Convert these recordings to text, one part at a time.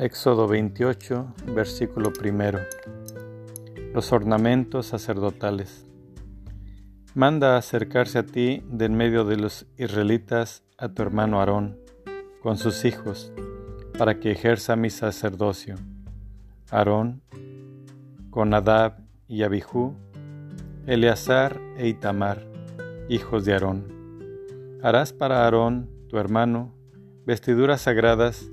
Éxodo 28, versículo primero. Los ornamentos sacerdotales. Manda acercarse a ti de en medio de los israelitas a tu hermano Aarón, con sus hijos, para que ejerza mi sacerdocio. Aarón, con Adab y Abijú, Eleazar e Itamar, hijos de Aarón. Harás para Aarón, tu hermano, vestiduras sagradas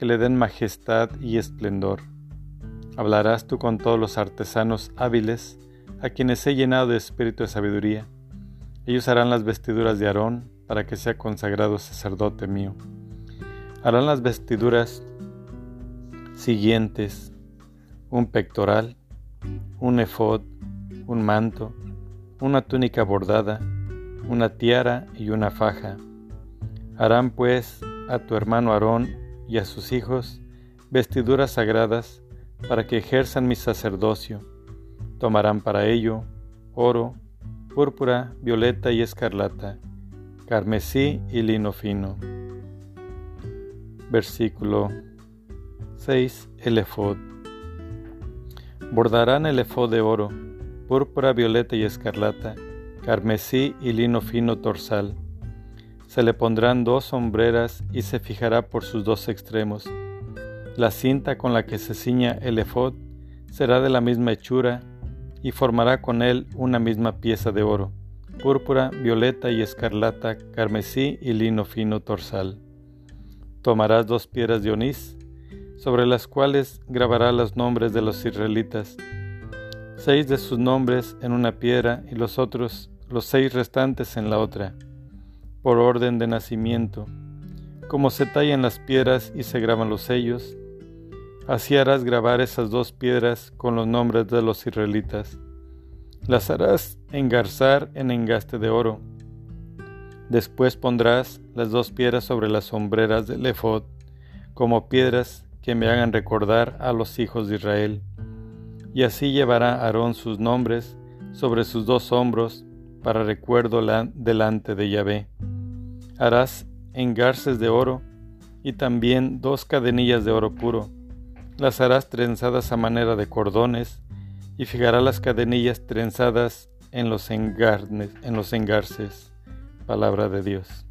que le den majestad y esplendor. Hablarás tú con todos los artesanos hábiles, a quienes he llenado de espíritu de sabiduría. Ellos harán las vestiduras de Aarón, para que sea consagrado sacerdote mío. Harán las vestiduras siguientes, un pectoral, un efod, un manto, una túnica bordada, una tiara y una faja. Harán pues a tu hermano Aarón y a sus hijos vestiduras sagradas para que ejerzan mi sacerdocio. Tomarán para ello oro, púrpura, violeta y escarlata, carmesí y lino fino. Versículo 6. El efod. Bordarán el efod de oro, púrpura, violeta y escarlata, carmesí y lino fino torsal se le pondrán dos sombreras y se fijará por sus dos extremos. La cinta con la que se ciña el efod será de la misma hechura y formará con él una misma pieza de oro, púrpura, violeta y escarlata, carmesí y lino fino torsal. Tomarás dos piedras de onís, sobre las cuales grabará los nombres de los israelitas, seis de sus nombres en una piedra y los otros, los seis restantes en la otra por orden de nacimiento, como se tallan las piedras y se graban los sellos, así harás grabar esas dos piedras con los nombres de los israelitas. Las harás engarzar en engaste de oro. Después pondrás las dos piedras sobre las sombreras del ephod, como piedras que me hagan recordar a los hijos de Israel. Y así llevará Aarón sus nombres sobre sus dos hombros para recuerdo delante de Yahvé. Harás engarces de oro y también dos cadenillas de oro puro. Las harás trenzadas a manera de cordones y fijarás las cadenillas trenzadas en los, en los engarces. Palabra de Dios.